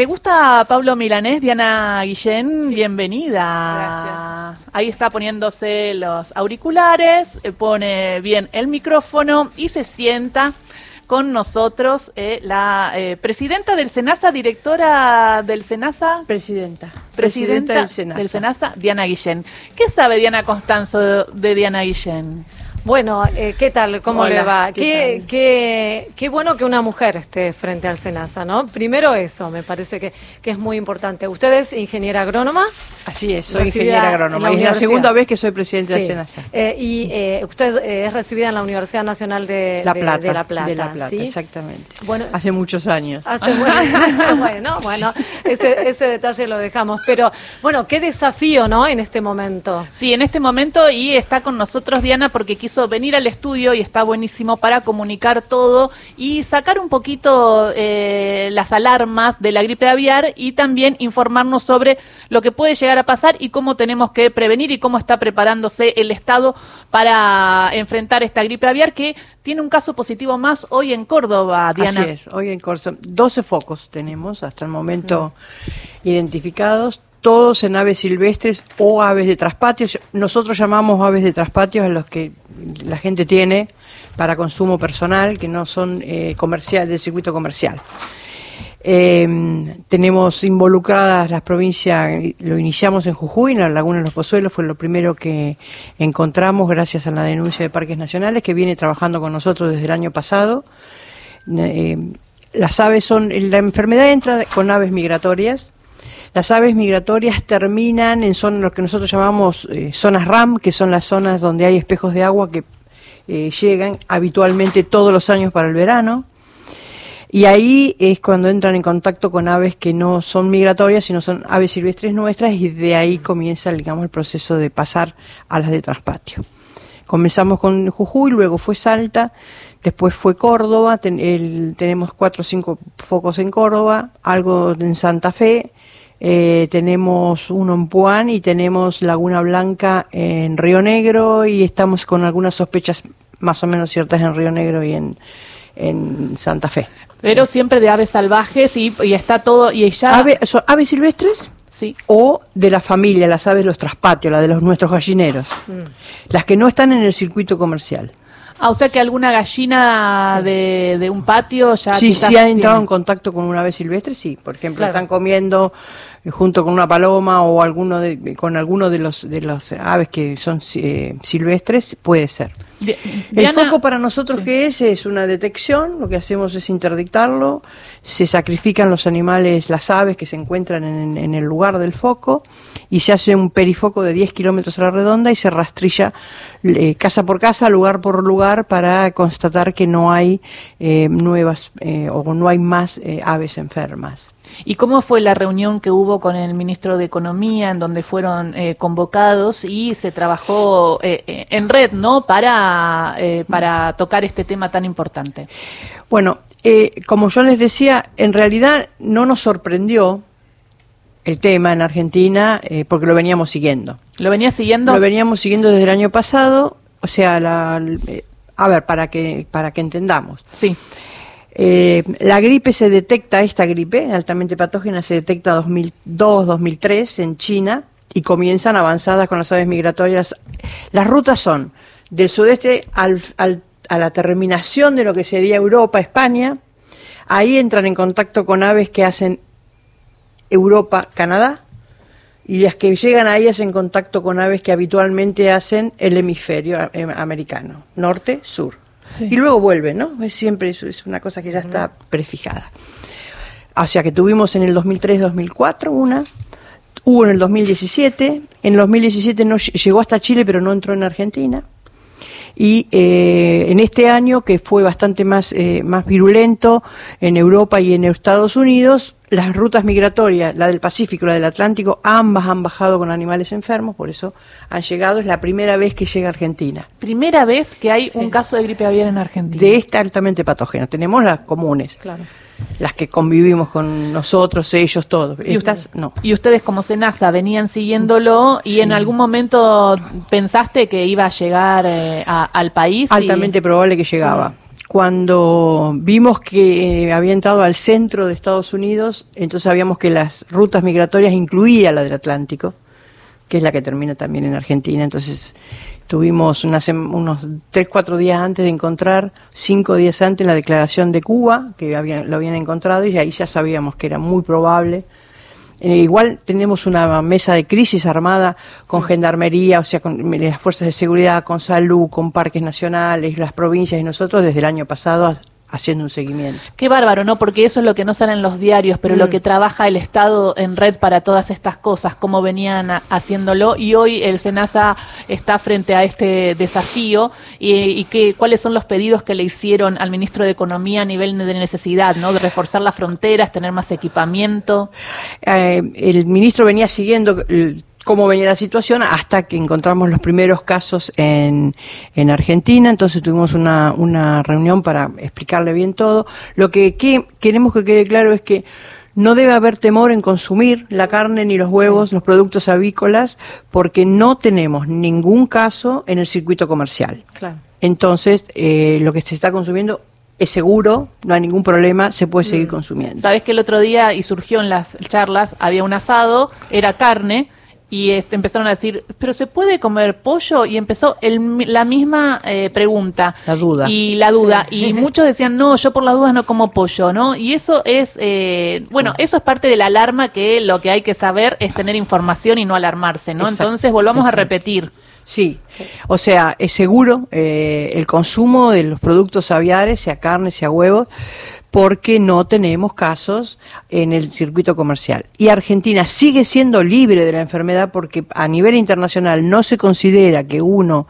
¿Te gusta Pablo Milanés, Diana Guillén? Bienvenida. Gracias. Ahí está poniéndose los auriculares, eh, pone bien el micrófono y se sienta con nosotros eh, la eh, presidenta del SENASA, directora del SENASA. Presidenta. Presidenta, del Senasa. del SENASA, Diana Guillén. ¿Qué sabe Diana Constanzo de, de Diana Guillén? Bueno, eh, ¿qué tal? ¿Cómo Hola, le va? ¿qué Qué, tal? qué, qué bueno que una mujer esté frente al SENASA, ¿no? Primero eso, me parece que, que es muy importante. ¿Usted es ingeniera agrónoma? Así es, soy Recibida ingeniera en agrónoma. es la segunda vez que soy presidenta Sí. de Senasa. Eh, y eh, usted eh, es recibida en la Universidad Nacional de La Plata. de La Plata. de La Plata, ¿sí? exactamente. Bueno, Hace muchos años. Hace bueno, bueno, bueno, ese, ese detalle lo dejamos. Pero bueno, qué desafío, ¿no? En este momento. Sí, en este momento y está con nosotros Diana porque quiso venir al estudio y está buenísimo para comunicar todo y sacar un poquito eh, las alarmas de la gripe aviar y también informarnos sobre lo que puede llegar a pasar y cómo tenemos que prevenir y cómo está preparándose el Estado para enfrentar esta gripe aviar que tiene un caso positivo más hoy en Córdoba, Diana. Así es, hoy en Corso 12 focos tenemos hasta el momento identificados, todos en aves silvestres o aves de traspatios. Nosotros llamamos aves de traspatios a los que la gente tiene para consumo personal, que no son eh, comercial, del circuito comercial. Eh, tenemos involucradas las provincias, lo iniciamos en Jujuy, en la Laguna de los Pozuelos, fue lo primero que encontramos gracias a la denuncia de Parques Nacionales, que viene trabajando con nosotros desde el año pasado. Eh, las aves son, la enfermedad entra con aves migratorias. Las aves migratorias terminan en zonas, lo que nosotros llamamos eh, zonas RAM, que son las zonas donde hay espejos de agua que eh, llegan habitualmente todos los años para el verano. Y ahí es cuando entran en contacto con aves que no son migratorias, sino son aves silvestres nuestras, y de ahí comienza, digamos, el proceso de pasar a las de traspatio. Comenzamos con Jujuy, luego fue Salta, después fue Córdoba, tenemos cuatro o cinco focos en Córdoba, algo en Santa Fe, eh, tenemos uno en Puan y tenemos Laguna Blanca en Río Negro y estamos con algunas sospechas más o menos ciertas en Río Negro y en, en Santa Fe. Pero siempre de aves salvajes y, y está todo y ya Ave- son aves silvestres sí. o de la familia, las aves los traspatios, la de los nuestros gallineros, las que no están en el circuito comercial. Ah, o sea que alguna gallina Sí. de, de un patio ya Sí, sí ha entrado tiene. en contacto con una ave silvestre, sí. Por ejemplo, Claro. están comiendo junto con una paloma o alguno de, con alguno de los de los aves que son eh, silvestres, puede ser. El foco para nosotros que es es una detección, lo que hacemos es interdictarlo, se sacrifican los animales, las aves que se encuentran en, en el lugar del foco y se hace un perifoco de 10 kilómetros a la redonda y se rastrilla eh, casa por casa, lugar por lugar para constatar que no hay eh, nuevas eh, o no hay más aves enfermas. ¿Y cómo fue la reunión que hubo con el ministro de Economía en donde fueron eh, convocados y se trabajó eh, eh, en red, ¿no? Para, eh, para tocar este tema tan importante. Bueno, eh, como yo les decía, en realidad no nos sorprendió el tema en Argentina porque lo veníamos siguiendo. ¿Lo venía siguiendo? Lo veníamos siguiendo desde el año pasado, o sea, la, a ver, para que, para que entendamos. Sí. Eh, la gripe se detecta, esta gripe altamente patógena se detecta 2002, 2003 en China y comienzan avanzadas con las aves migratorias. Las rutas son del sudeste al- al- a la terminación de lo que sería Europa, España. Ahí entran en contacto con aves que hacen Europa, Canadá. Y las que llegan ahí hacen contacto con aves que habitualmente hacen el hemisferio eh, americano, norte, sur. Sí. Y luego vuelven, ¿no? Es siempre es- es una cosa que ya está prefijada. O sea que tuvimos en el 2003-2004 una, hubo en el 2017, en el 2017 no ll- llegó hasta Chile pero no entró en Argentina. Y eh, en este año, que fue bastante más, eh, más virulento en Europa y en Estados Unidos, las rutas migratorias, la del Pacífico y la del Atlántico, ambas han bajado con animales enfermos, por eso han llegado, es la primera vez que llega a Argentina. Primera vez que hay Sí. un caso de gripe aviar en Argentina. De esta altamente patógena. Tenemos las comunes, Claro. las que convivimos con nosotros, ellos, todos. Y Estas usted- no. Y ustedes como Senasa venían siguiéndolo y en algún momento pensaste que iba a llegar eh, a- al país. y- Altamente probable que llegaba. Cuando vimos que eh, había entrado al centro de Estados Unidos, entonces sabíamos que las rutas migratorias incluía la del Atlántico, que es la que termina también en Argentina. Entonces tuvimos unas, unos tres, cuatro días antes de encontrar, cinco días antes, la declaración de Cuba, que habían, lo habían encontrado, y ahí ya sabíamos que era muy probable eh, igual tenemos una mesa de crisis armada con gendarmería, o sea, con las fuerzas de seguridad, con salud, con parques nacionales, las provincias y nosotros desde el año pasado haciendo un seguimiento. Qué bárbaro, ¿no? Porque eso es lo que no sale en los diarios, pero lo mm. que trabaja el Estado en red para todas estas cosas, cómo venían haciéndolo, y hoy el SENASA está frente a este desafío, y, y cuáles son los pedidos que le hicieron al ministro de Economía a nivel de necesidad, ¿no? De reforzar las fronteras, tener más equipamiento. Eh, el ministro venía siguiendo cómo venía la situación hasta que encontramos los primeros casos en, en Argentina. Entonces tuvimos una, una reunión para explicarle bien todo. Lo que, queremos que quede claro es que no debe haber temor en consumir la carne ni los huevos, los productos avícolas, porque no tenemos ningún caso en el circuito comercial. Entonces, eh, lo que se está consumiendo es seguro, no hay ningún problema, se puede seguir mm. consumiendo. Sabes que el otro día, y surgió en las charlas, había un asado, era carne, y este, empezaron a decir, pero ¿se puede comer pollo? Y empezó la misma eh, pregunta. La duda. Y la duda. Y muchos decían, no, yo por las dudas no como pollo, ¿no? Y eso es, eh, bueno, eso es parte de la alarma que lo que hay que saber es tener información y no alarmarse, ¿no? Entonces volvamos a repetir. Sí, o sea, es seguro eh, el consumo de los productos aviares, sea carne, sea huevos, porque no tenemos casos en el circuito comercial. Y Argentina sigue siendo libre de la enfermedad porque a nivel internacional no se considera que uno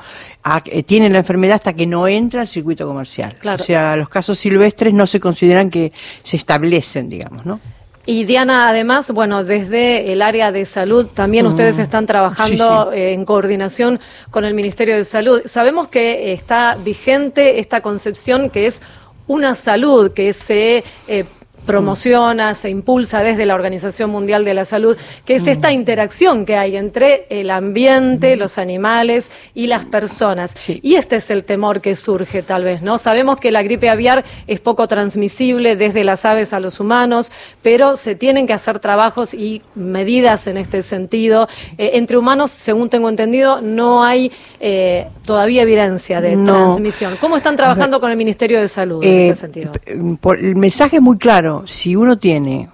eh, tiene la enfermedad hasta que no entra al circuito comercial. O sea, los casos silvestres no se consideran que se establecen, digamos, ¿no? Y Diana, además, bueno, desde el área de salud también mm. ustedes están trabajando eh, en coordinación con el Ministerio de Salud. Sabemos que está vigente esta concepción que es una salud que se eh, promociona, se impulsa desde la Organización Mundial de la Salud, que es esta mm. interacción que hay entre el ambiente, mm. los animales y las personas. Y este es el temor que surge tal vez, ¿no? Sabemos que la gripe aviar es poco transmisible desde las aves a los humanos, pero se tienen que hacer trabajos y medidas en este sentido. Eh, entre humanos, según tengo entendido, no hay eh, todavía evidencia de transmisión. ¿Cómo están trabajando con el Ministerio de Salud en este eh, sentido? el mensaje es muy claro si uno tiene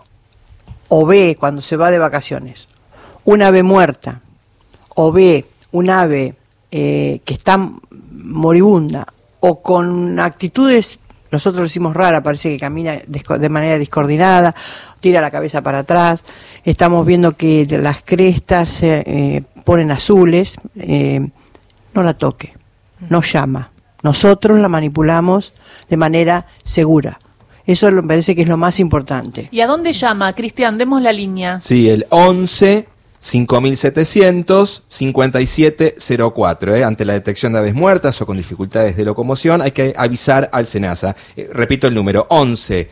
o ve cuando se va de vacaciones un ave muerta o ve un ave eh, que está moribunda o con actitudes, nosotros decimos rara, parece que camina de manera discoordinada, tira la cabeza para atrás, estamos viendo que las crestas se eh, ponen azules, eh, no la toque, no llama. Nosotros la manipulamos de manera segura. Eso me parece que es lo más importante. ¿Y a dónde llama, Cristian? Demos la línea. Sí, el 11 5700 5704. ¿eh? Ante la detección de aves muertas o con dificultades de locomoción, hay que avisar al SENASA. Eh, repito el número: 11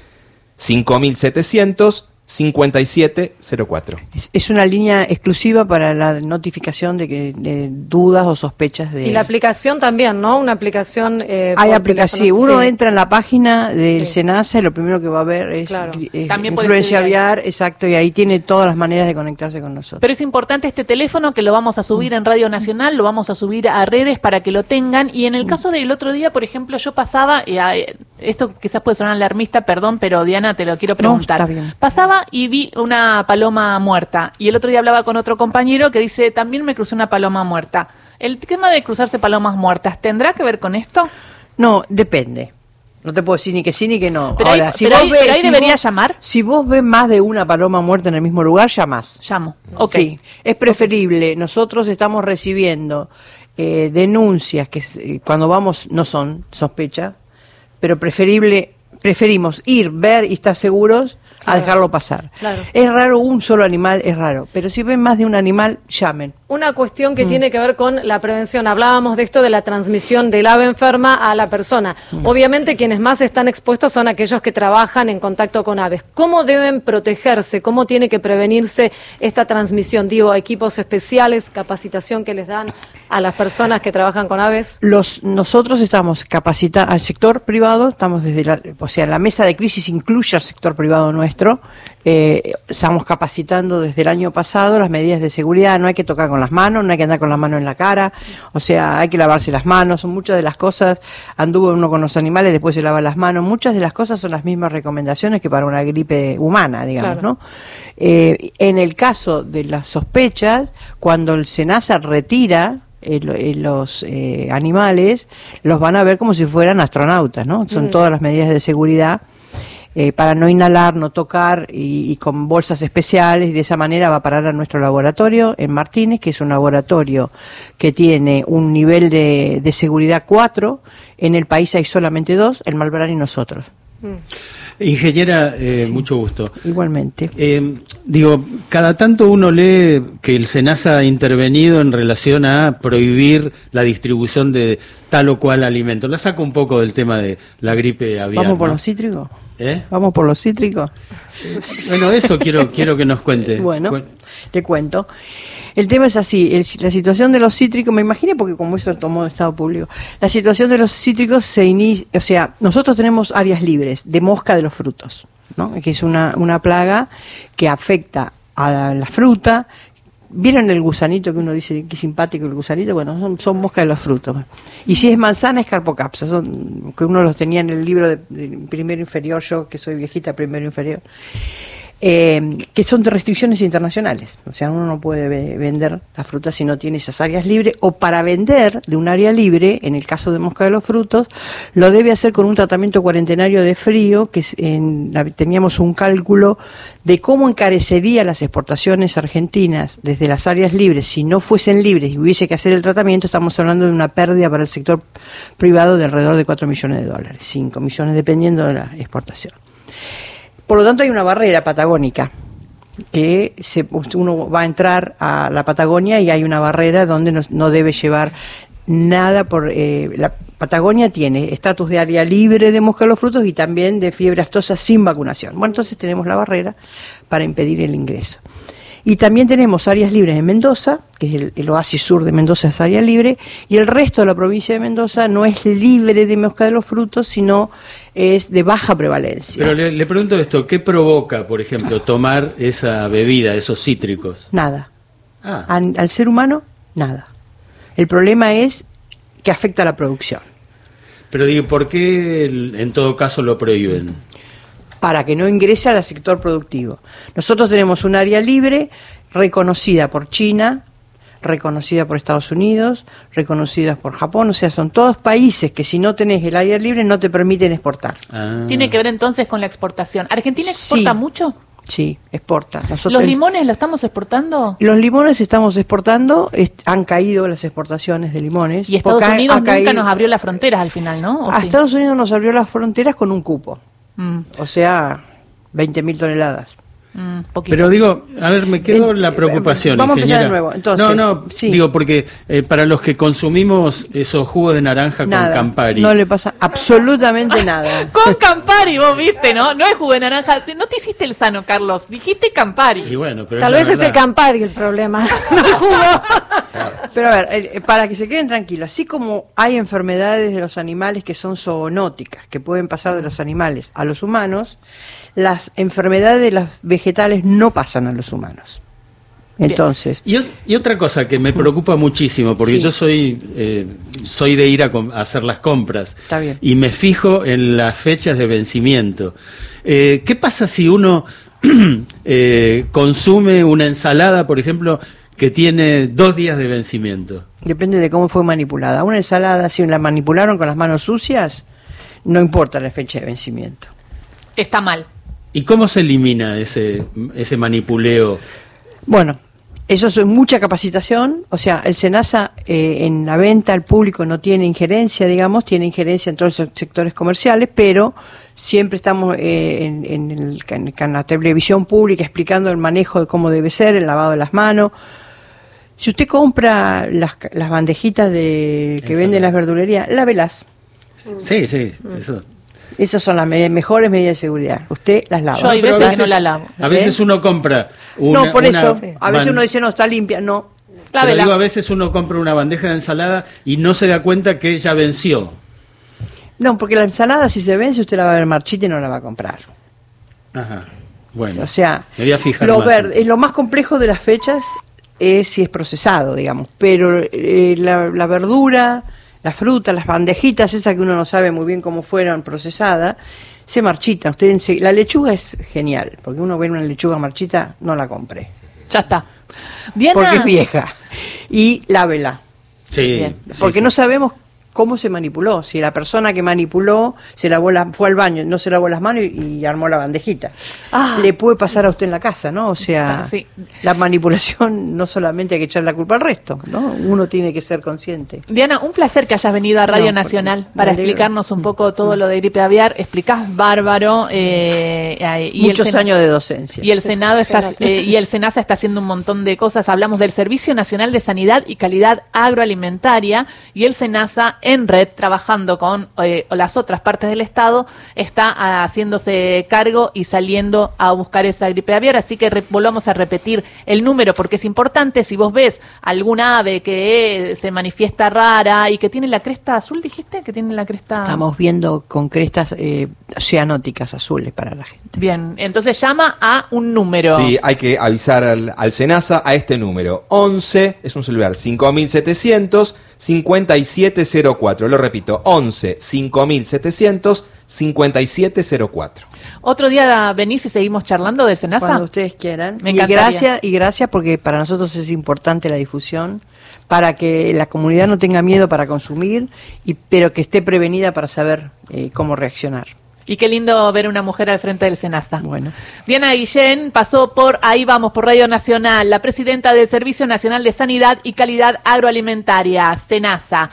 5700 5704. Es una línea exclusiva para la notificación de, que, de dudas o sospechas de... Y la aplicación también, ¿no? Una aplicación... Eh, Hay aplicación, uno entra en la página del SENASA y lo primero que va a ver es, influencia aviar, exacto, y ahí tiene todas las maneras de conectarse con nosotros. Pero es importante este teléfono que lo vamos a subir en Radio Nacional, lo vamos a subir a redes para que lo tengan, y en el mm. caso del otro día, por ejemplo, yo pasaba, y esto quizás puede sonar alarmista, perdón, pero Diana, te lo quiero preguntar. Pasaba y vi una paloma muerta. Y el otro día hablaba con otro compañero que dice, también me crucé una paloma muerta. ¿El tema de cruzarse palomas muertas tendrá que ver con esto? No, depende. No te puedo decir ni que sí ni que no. Pero Ahora, si vos ahí debería llamar. Si vos ves más de una paloma muerta en el mismo lugar, llamás. Llamo. Sí, es preferible. Nosotros estamos recibiendo eh, denuncias que eh, cuando vamos no son sospechas, pero preferible preferimos ir, ver y estar seguros a dejarlo pasar. Claro. Es raro un solo animal, es raro, pero si ven más de un animal, llamen. Una cuestión Mm. que tiene que ver con la prevención. Hablábamos de esto de la transmisión del ave enferma a la persona. Mm. Obviamente quienes más están expuestos son aquellos que trabajan en contacto con aves. ¿Cómo deben protegerse? ¿Cómo tiene que prevenirse esta transmisión? Digo, equipos especiales, capacitación que les dan a las personas que trabajan con aves. Los, nosotros estamos capacitando al sector privado, estamos desde la, o sea, la mesa de crisis incluye al sector privado nuestro. Eh, estamos capacitando desde el año pasado las medidas de seguridad. No hay que tocar con las manos, no hay que andar con las manos en la cara, o sea, hay que lavarse las manos. Son muchas de las cosas. Anduvo uno con los animales, después se lava las manos. Muchas de las cosas son las mismas recomendaciones que para una gripe humana, digamos, Claro. ¿no? Eh, en el caso de las sospechas, cuando el SENASA retira eh, eh, los eh, animales, los van a ver como si fueran astronautas, ¿no? Son todas las medidas de seguridad eh, para no inhalar, no tocar y, y con bolsas especiales y de esa manera va a parar a nuestro laboratorio en Martínez, que es un laboratorio que tiene un nivel de, de seguridad 4, en el país hay solamente dos, el Malbrán y nosotros, Ingeniera, eh, mucho gusto. igualmente. Eh, digo, cada tanto uno lee que el SENASA ha intervenido en relación a prohibir la distribución de tal o cual alimento. La saco un poco del tema de la gripe aviar. ¿Vamos por ¿no? los cítricos? ¿Eh? ¿Vamos por los cítricos? Bueno, eso quiero, quiero que nos cuente. Bueno, Cu- te cuento. El tema es así, el- la situación de los cítricos, me imagino porque como eso tomó de estado público, la situación de los cítricos se inicia, o sea, nosotros tenemos áreas libres de mosca de los frutos, ¿no? que es una, una plaga que afecta a la, la fruta. ¿Vieron el gusanito que uno dice que simpático el gusanito? Bueno, son, son moscas de los frutos. Y si es manzana, es carpocapsa, son, que uno los tenía en el libro de, de primero inferior, yo que soy viejita, primero inferior eh, que son de restricciones internacionales. O sea, uno no puede ve- vender la fruta si no tiene esas áreas libres. O para vender de un área libre, en el caso de mosca de los frutos, lo debe hacer con un tratamiento cuarentenario de frío, que en teníamos un cálculo de cómo encarecería las exportaciones argentinas desde las áreas libres si no fuesen libres y hubiese que hacer el tratamiento. Estamos hablando de una pérdida para el sector privado de alrededor de 4 millones de dólares, 5 millones dependiendo de la exportación. Por lo tanto, hay una barrera patagónica que se, uno va a entrar a la Patagonia y hay una barrera donde no, no debe llevar nada por eh, la Patagonia tiene estatus de área libre de mosca de los frutos y también de fiebre aftosa sin vacunación. Bueno, entonces tenemos la barrera para impedir el ingreso. Y también tenemos áreas libres en Mendoza, que es el, el oasis sur de Mendoza es área libre, y el resto de la provincia de Mendoza no es libre de mosca de los frutos, sino es de baja prevalencia. Pero le, le pregunto esto, ¿qué provoca, por ejemplo, tomar esa bebida, esos cítricos? Nada. Ah, An- al ser humano, nada. El problema es que afecta a la producción. pero digo, ¿por qué en todo caso lo prohíben? Para que no ingrese al sector productivo. Nosotros tenemos un área libre reconocida por China, reconocida por Estados Unidos, reconocida por Japón, o sea, son todos países que si no tenés el área libre no te permiten exportar. Ah. Tiene que ver entonces con la exportación. ¿Argentina exporta Sí. mucho? Sí, exporta. Nosotros, ¿Los limones lo estamos exportando? Los limones estamos exportando, est- han caído las exportaciones de limones. Y Estados Unidos ha nunca caído- nos abrió las fronteras al final, ¿no? ¿O A sí? Estados Unidos nos abrió las fronteras con un cupo, Mm, o sea, 20.000 toneladas. Mm, poquito. Pero digo, a ver, me quedó Eh, la preocupación. vamos a empezar de nuevo. Entonces, no, no, sí. digo, porque eh, para los que consumimos esos jugos de naranja Nada, con Campari, no le pasa absolutamente nada. Con Campari, vos viste, ¿no? No es jugo de naranja. No te hiciste el sano, Carlos. Dijiste y Campari. bueno, pero Tal vez es el. Campari el problema, no el jugo. Pero a ver, eh, para que se queden tranquilos, así como hay enfermedades de los animales que son zoonóticas, que pueden pasar de los animales a los humanos, las enfermedades de los vegetales no pasan a los humanos. Entonces, Y, otra cosa que me preocupa muchísimo, porque Sí. yo soy eh, soy de ir a hacer las compras Está bien. y me fijo en las fechas de vencimiento. Eh, ¿Qué pasa si uno eh, consume una ensalada, por ejemplo, que tiene dos días de vencimiento? depende de cómo fue manipulada. Una ensalada, si la manipularon con las manos sucias, no importa la fecha de vencimiento. Está mal. ¿Y cómo se elimina ese, ese manipuleo? Bueno, Eso es mucha capacitación, o sea, el SENASA eh, en la venta al público no tiene injerencia, digamos, tiene injerencia en todos los sectores comerciales, pero siempre estamos eh, en, en el- en- la televisión pública explicando el manejo de cómo debe ser, el lavado de las manos. Si usted compra las, las bandejitas de, que venden las verdulerías, lávelas. Sí, sí, eso. Esas son las me- mejores medidas de seguridad. Usted las lava. Yo hay a veces que no la lavo. A veces uno compra una, no, por una eso. A veces uno dice, no, está limpia. No. Pero digo, a veces uno compra una bandeja de ensalada y no se da cuenta que ya venció. No, porque la ensalada, si se vence, usted la va a ver marchita y no la va a comprar. Ajá. Bueno. O sea, me voy a fijar lo, más. verde- lo más complejo de las fechas es si es procesado, digamos. Pero eh, la, la verdura, la fruta, las bandejitas, esas que uno no sabe muy bien cómo fueron procesadas, se marchitan. Usted la lechuga es genial, porque uno ve una lechuga marchita, no la compre, Ya está. Diana, porque es vieja. Y lávela. Sí, Bien, sí, porque sí. no sabemos cómo se manipuló. Si la persona que manipuló se lavó la, fue al baño, no se lavó las manos y, y armó la bandejita. Ah. Le puede pasar a usted en la casa, ¿no? O sea, Ah, sí. la manipulación no solamente hay que echar la culpa al resto, ¿no? Uno tiene que ser consciente. Diana, un placer que hayas venido a Radio No, Nacional para explicarnos un poco todo lo de gripe aviar. Explicás bárbaro. eh, eh, y Muchos años de docencia. Y el Senado está, eh, y el Senasa está haciendo un montón de cosas. Hablamos del Servicio Nacional de Sanidad y Calidad Agroalimentaria y el Senasa en red trabajando con eh, las otras partes del Estado está haciéndose cargo y saliendo a buscar esa gripe aviar. Así que re- volvamos a repetir el número porque es importante. Si vos ves alguna ave que eh, se manifiesta rara y que tiene la cresta azul, dijiste que tiene la cresta. Estamos viendo con crestas eh, oceanóticas azules para la gente. Bien, entonces llama a un número. Sí, hay que avisar al, al SENASA a este número. 11, es un celular, 5700 5704. Lo repito, 11 5700 5704. Otro día venís y seguimos charlando del Senasa. Cuando ustedes quieran. Me y gracias, y gracias porque para nosotros es importante la difusión, para que la comunidad no tenga miedo para consumir, y, pero que esté prevenida para saber eh, cómo reaccionar. Y qué lindo ver una mujer al frente del Senasa. Bueno. Diana Guillén pasó por Ahí Vamos, por Radio Nacional, la presidenta del Servicio Nacional de Sanidad y Calidad Agroalimentaria, SENASA.